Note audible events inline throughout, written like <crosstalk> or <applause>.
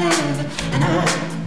and I.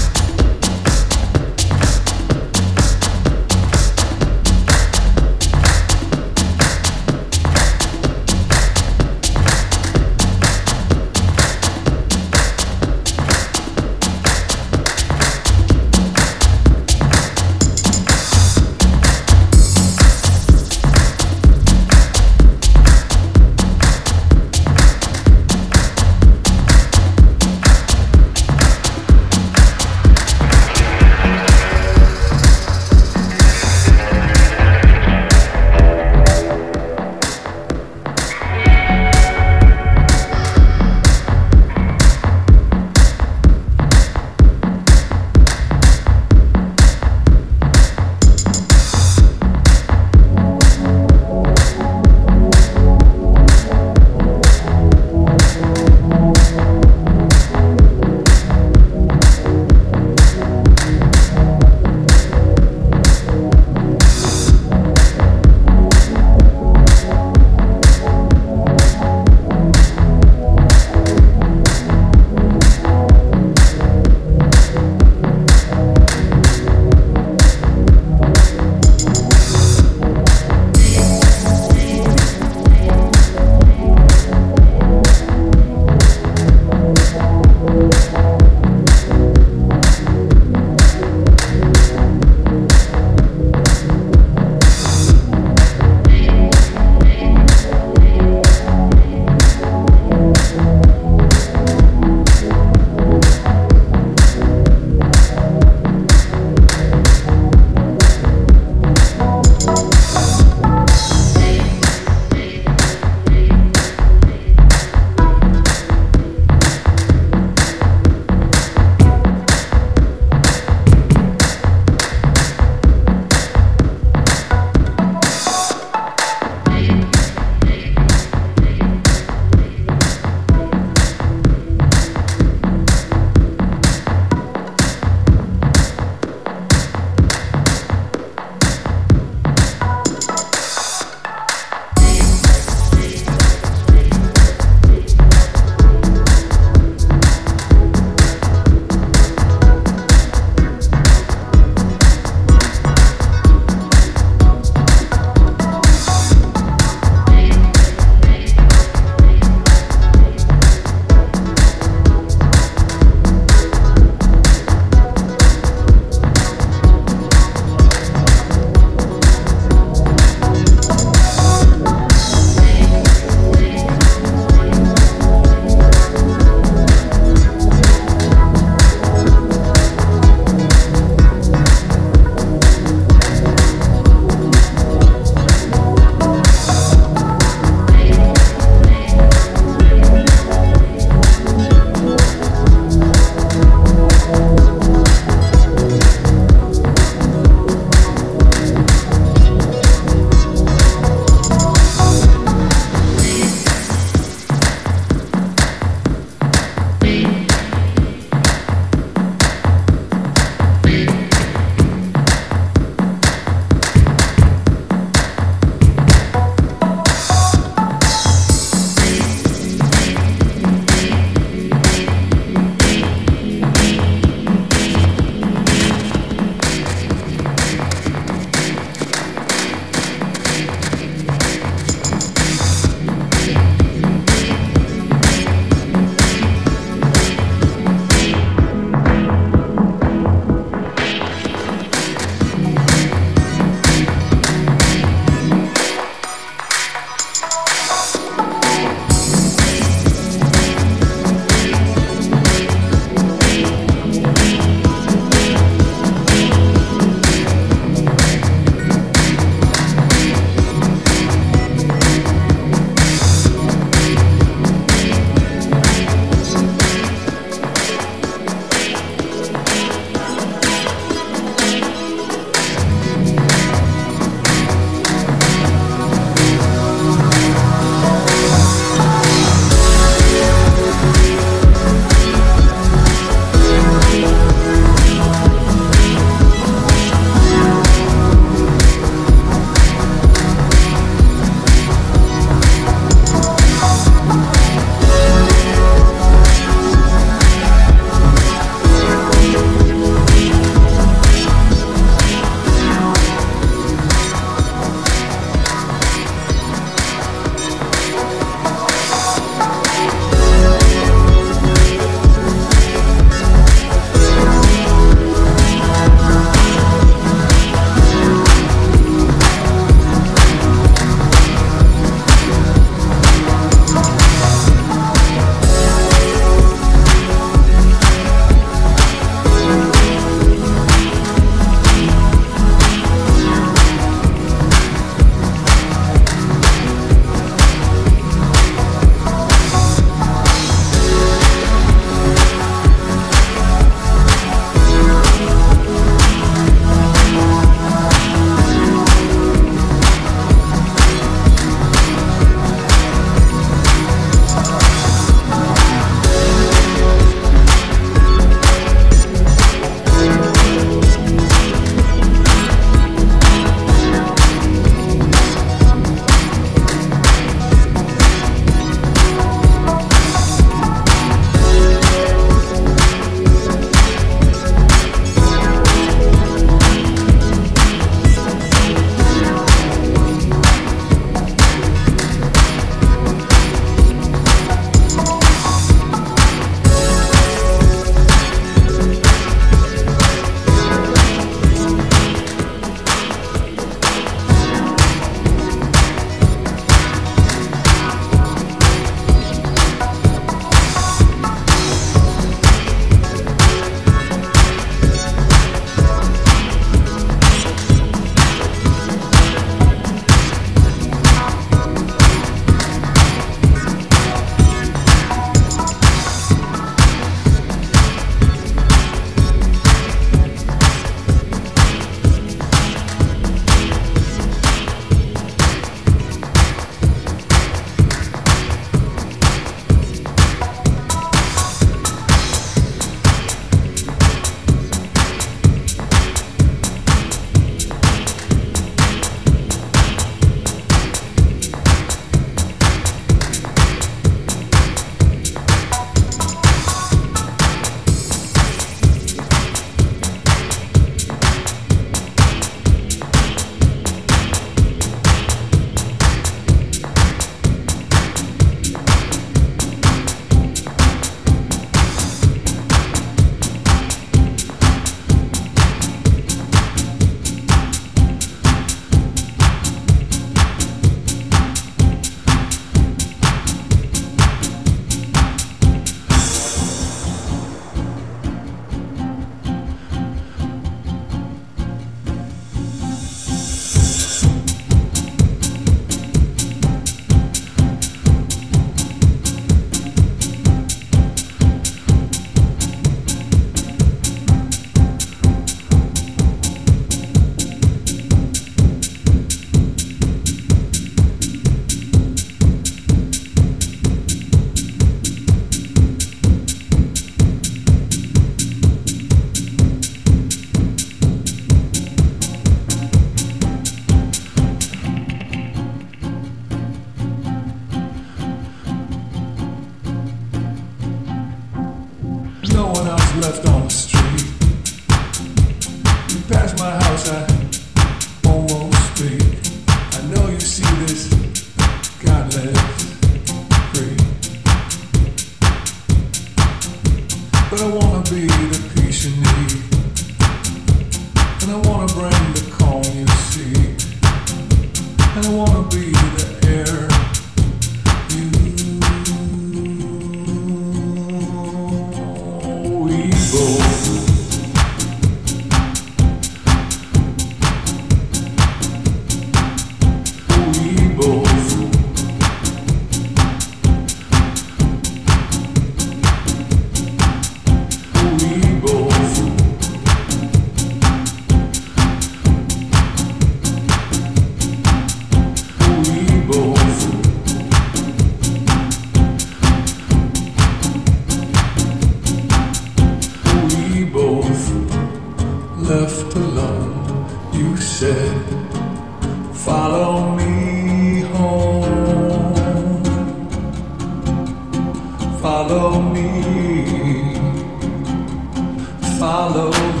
all over.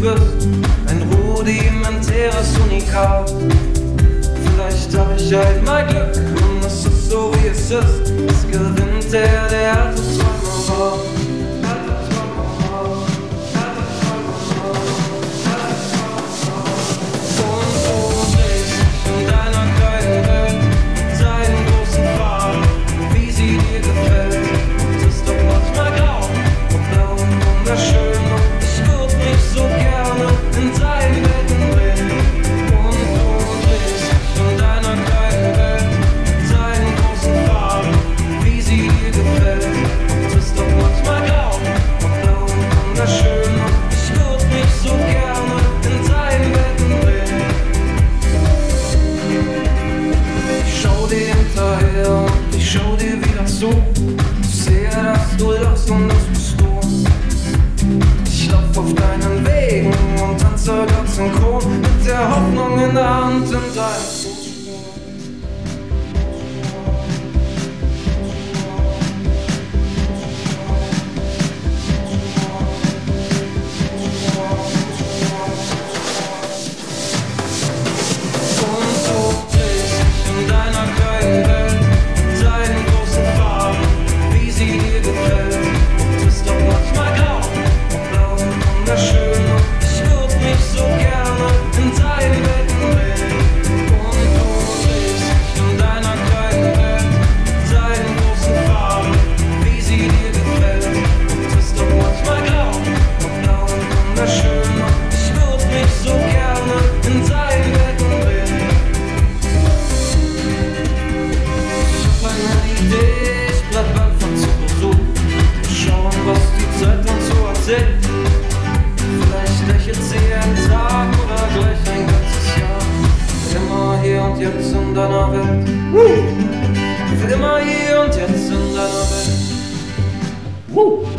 wirst. Ein rudimentäres Unikat. Vielleicht hab ich halt mal Glück und es ist so wie es ist. Es gewinnt der, der hat es braucht. down the. Woo!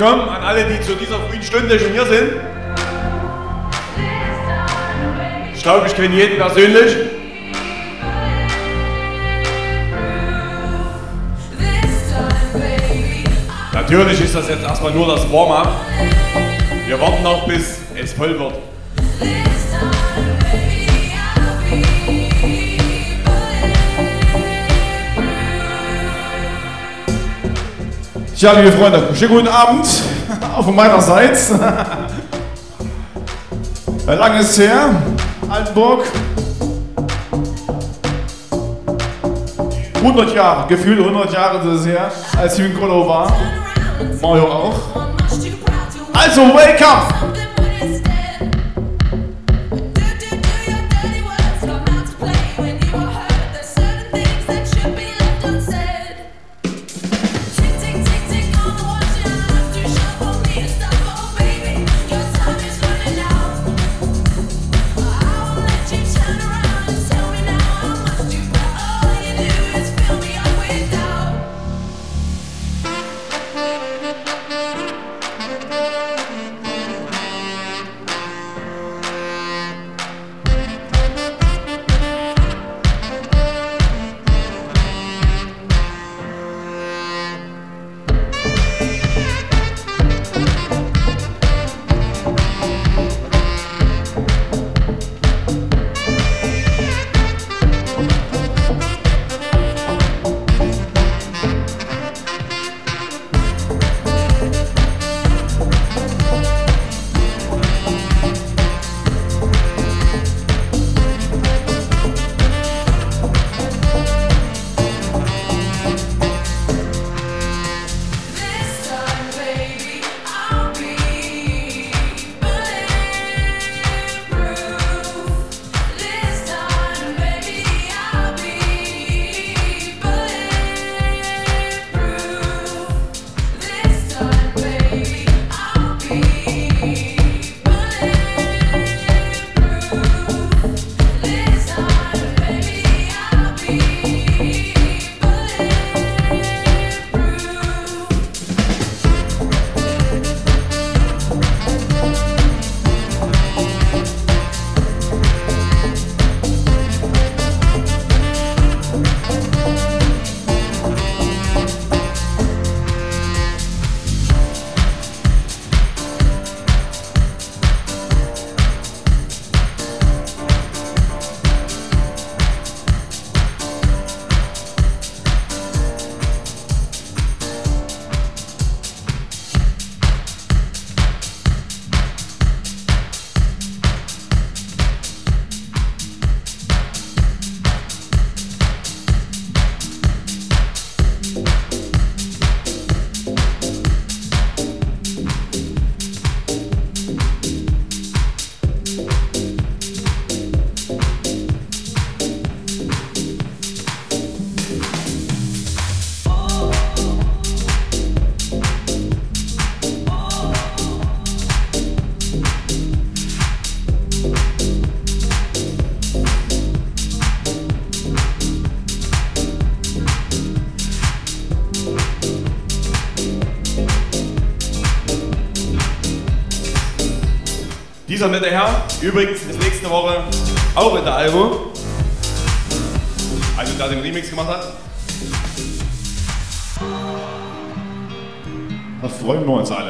Willkommen an alle, die zu dieser frühen Stunde schon hier sind. Ich glaube, ich kenne jeden persönlich. Natürlich ist das jetzt erstmal nur das Warm-up. Wir warten noch, bis es voll wird. Ja, liebe Freunde, schönen guten Abend, <laughs> auch von meinerseits. Lange ist her, Altenburg. 100 Jahre, gefühlt 100 Jahre ist es her, als ich in Kolo war. Mario auch. Also, welcome! Dieser nette Herr, übrigens nächste Woche auch in der Album. Also da den Remix gemacht hat. Da freuen wir uns alle,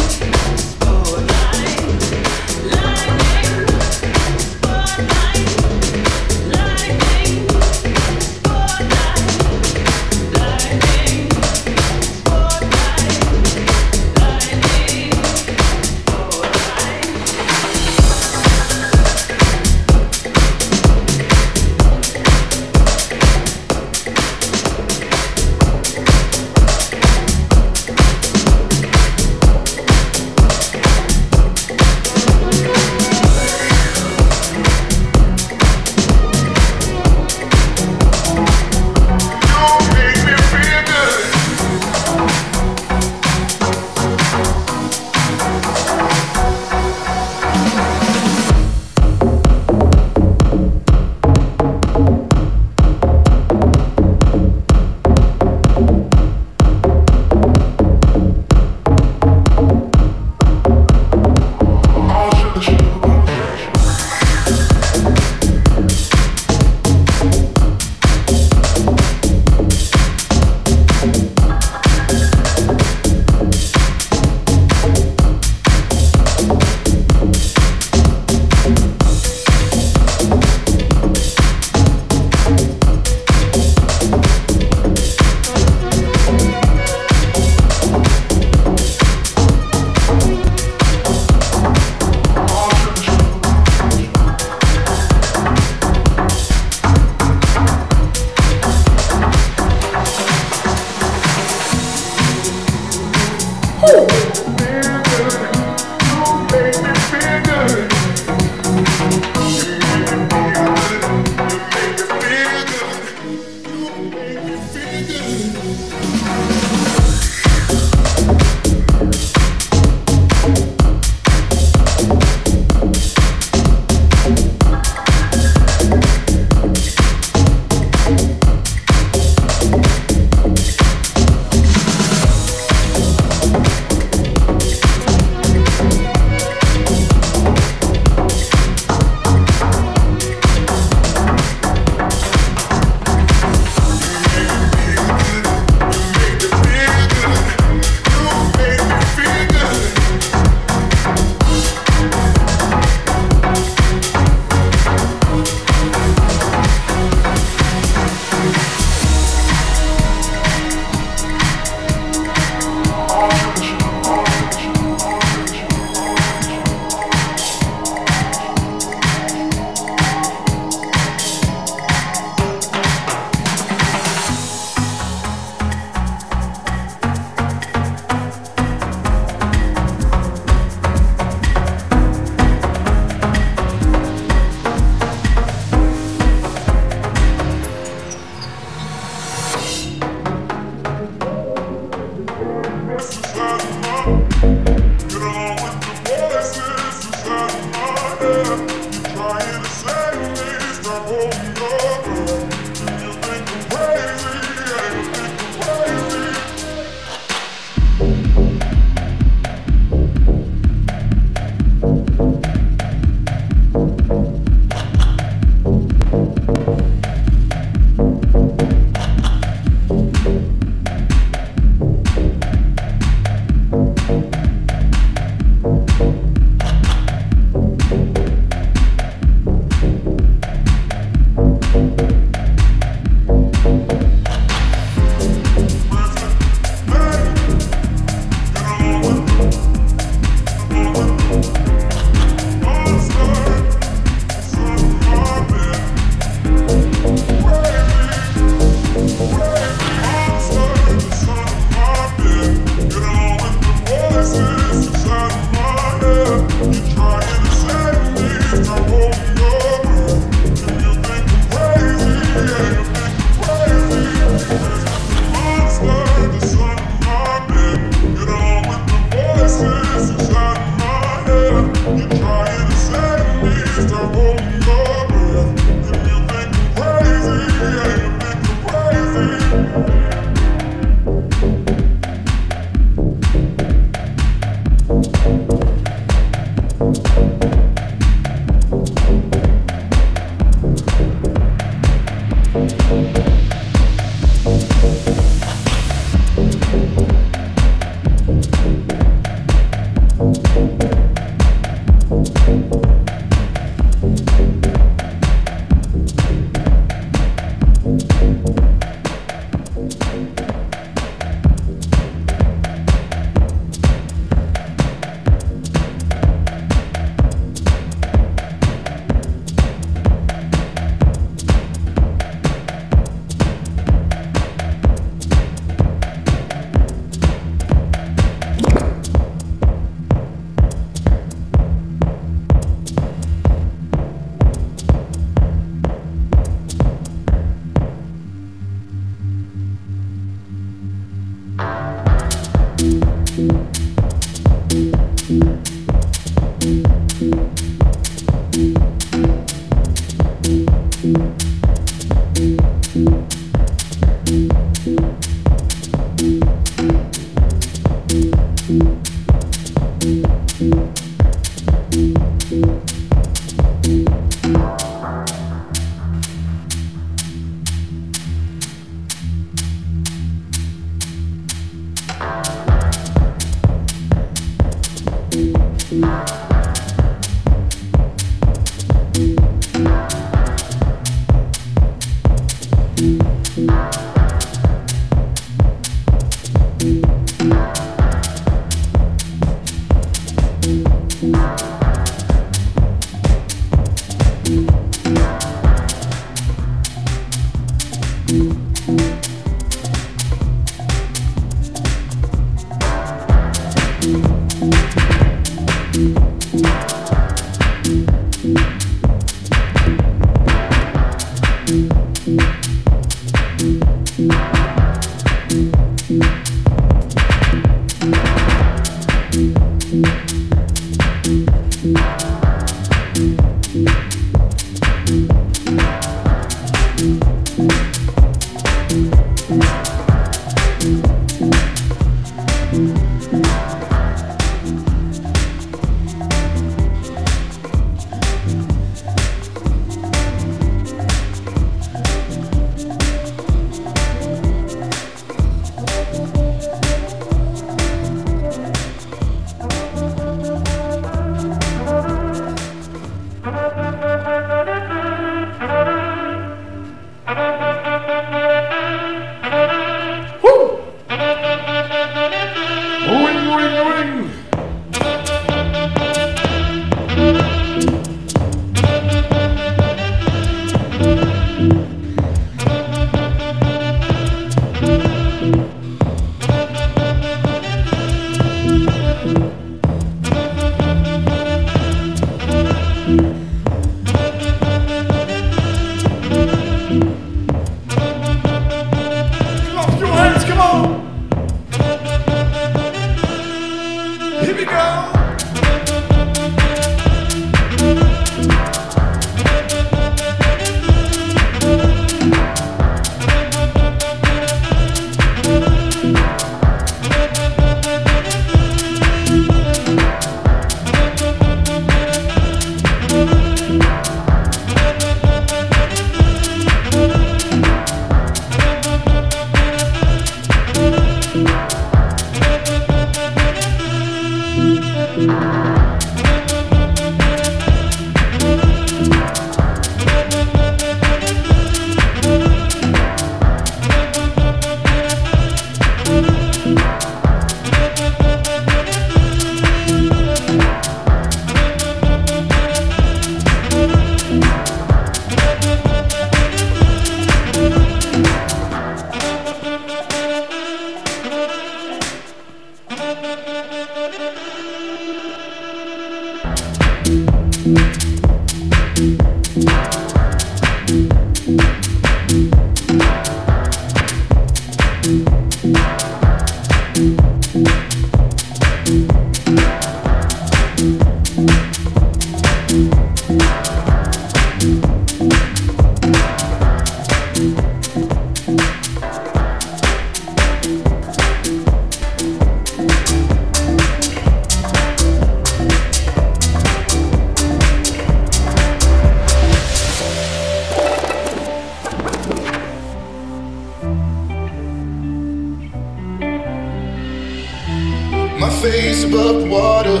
above water.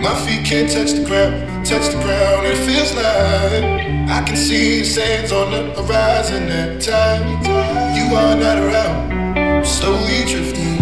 My feet can't touch the ground, touch the ground. It feels like I can see sands on the horizon at time. You are not around, I'm slowly drifting.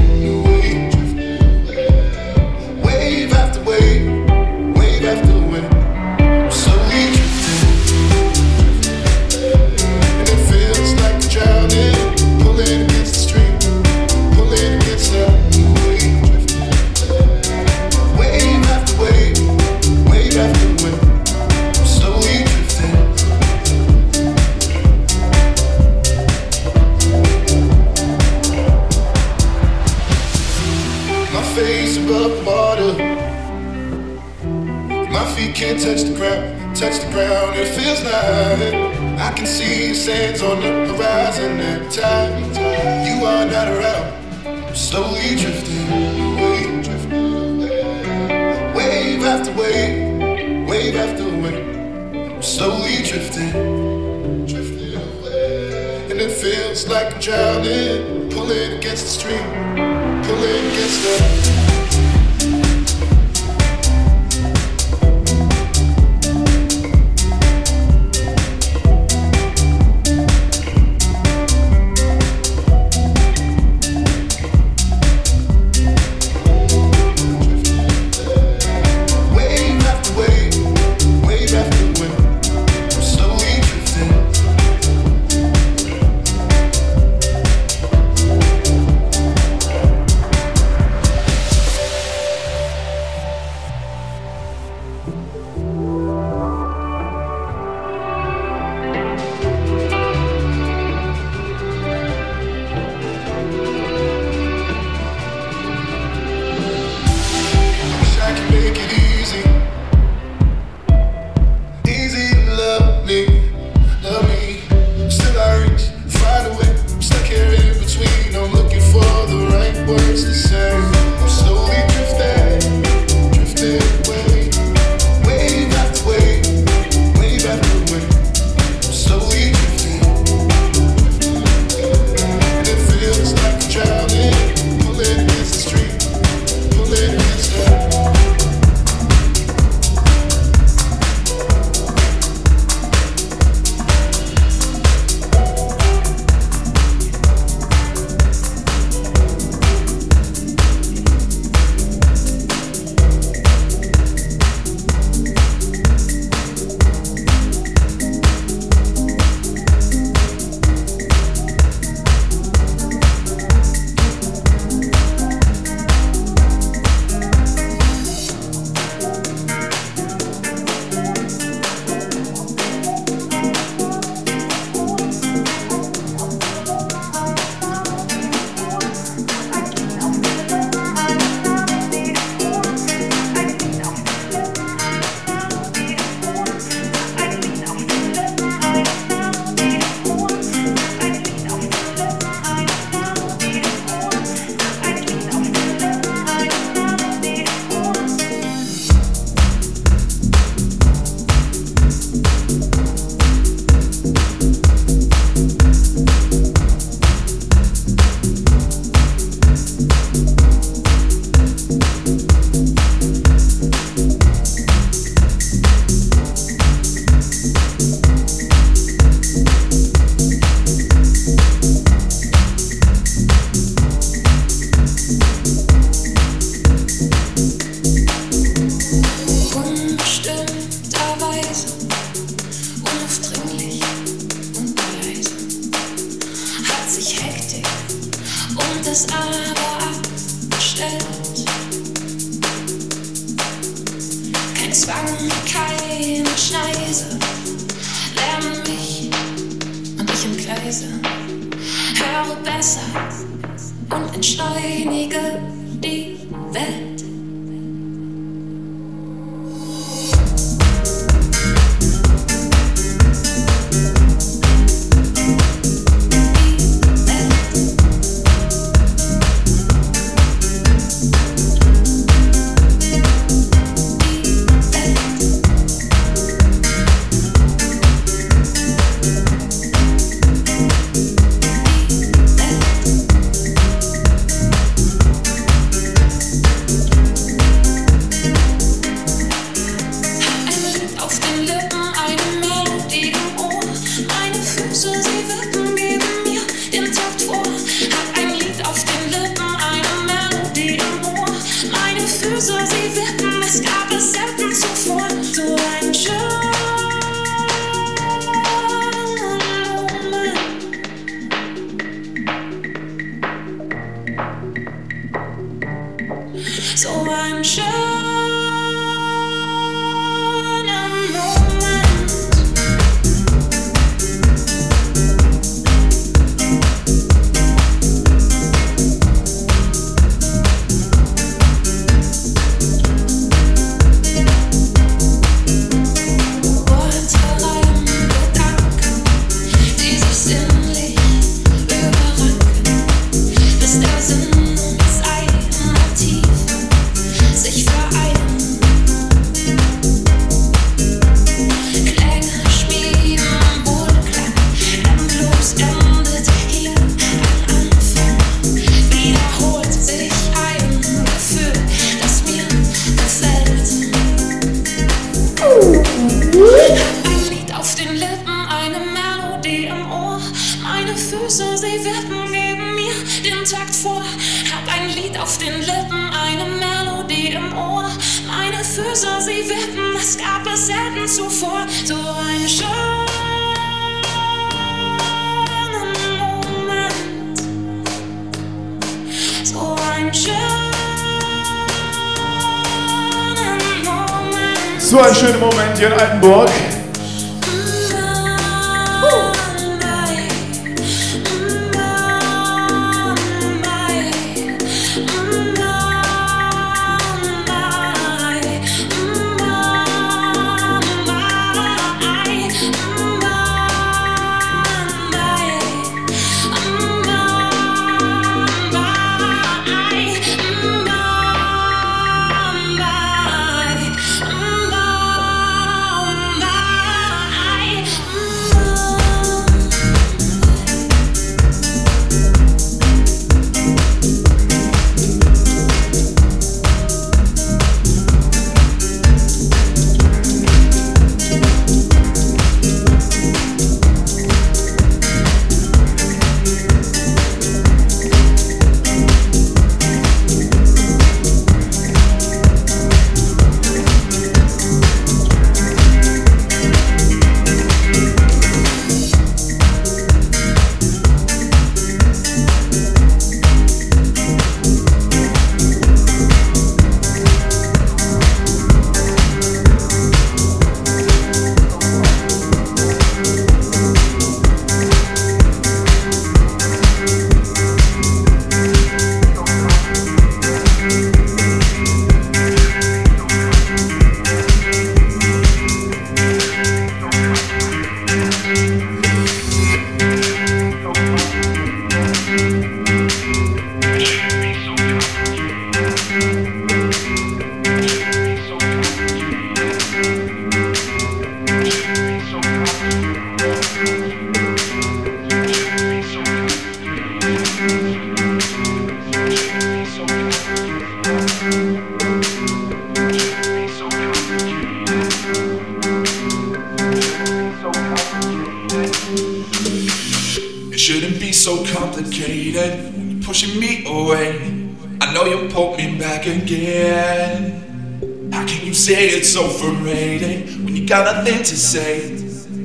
So ein schöner Moment hier in Altenburg.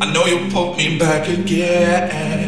I know you'll poke me back again.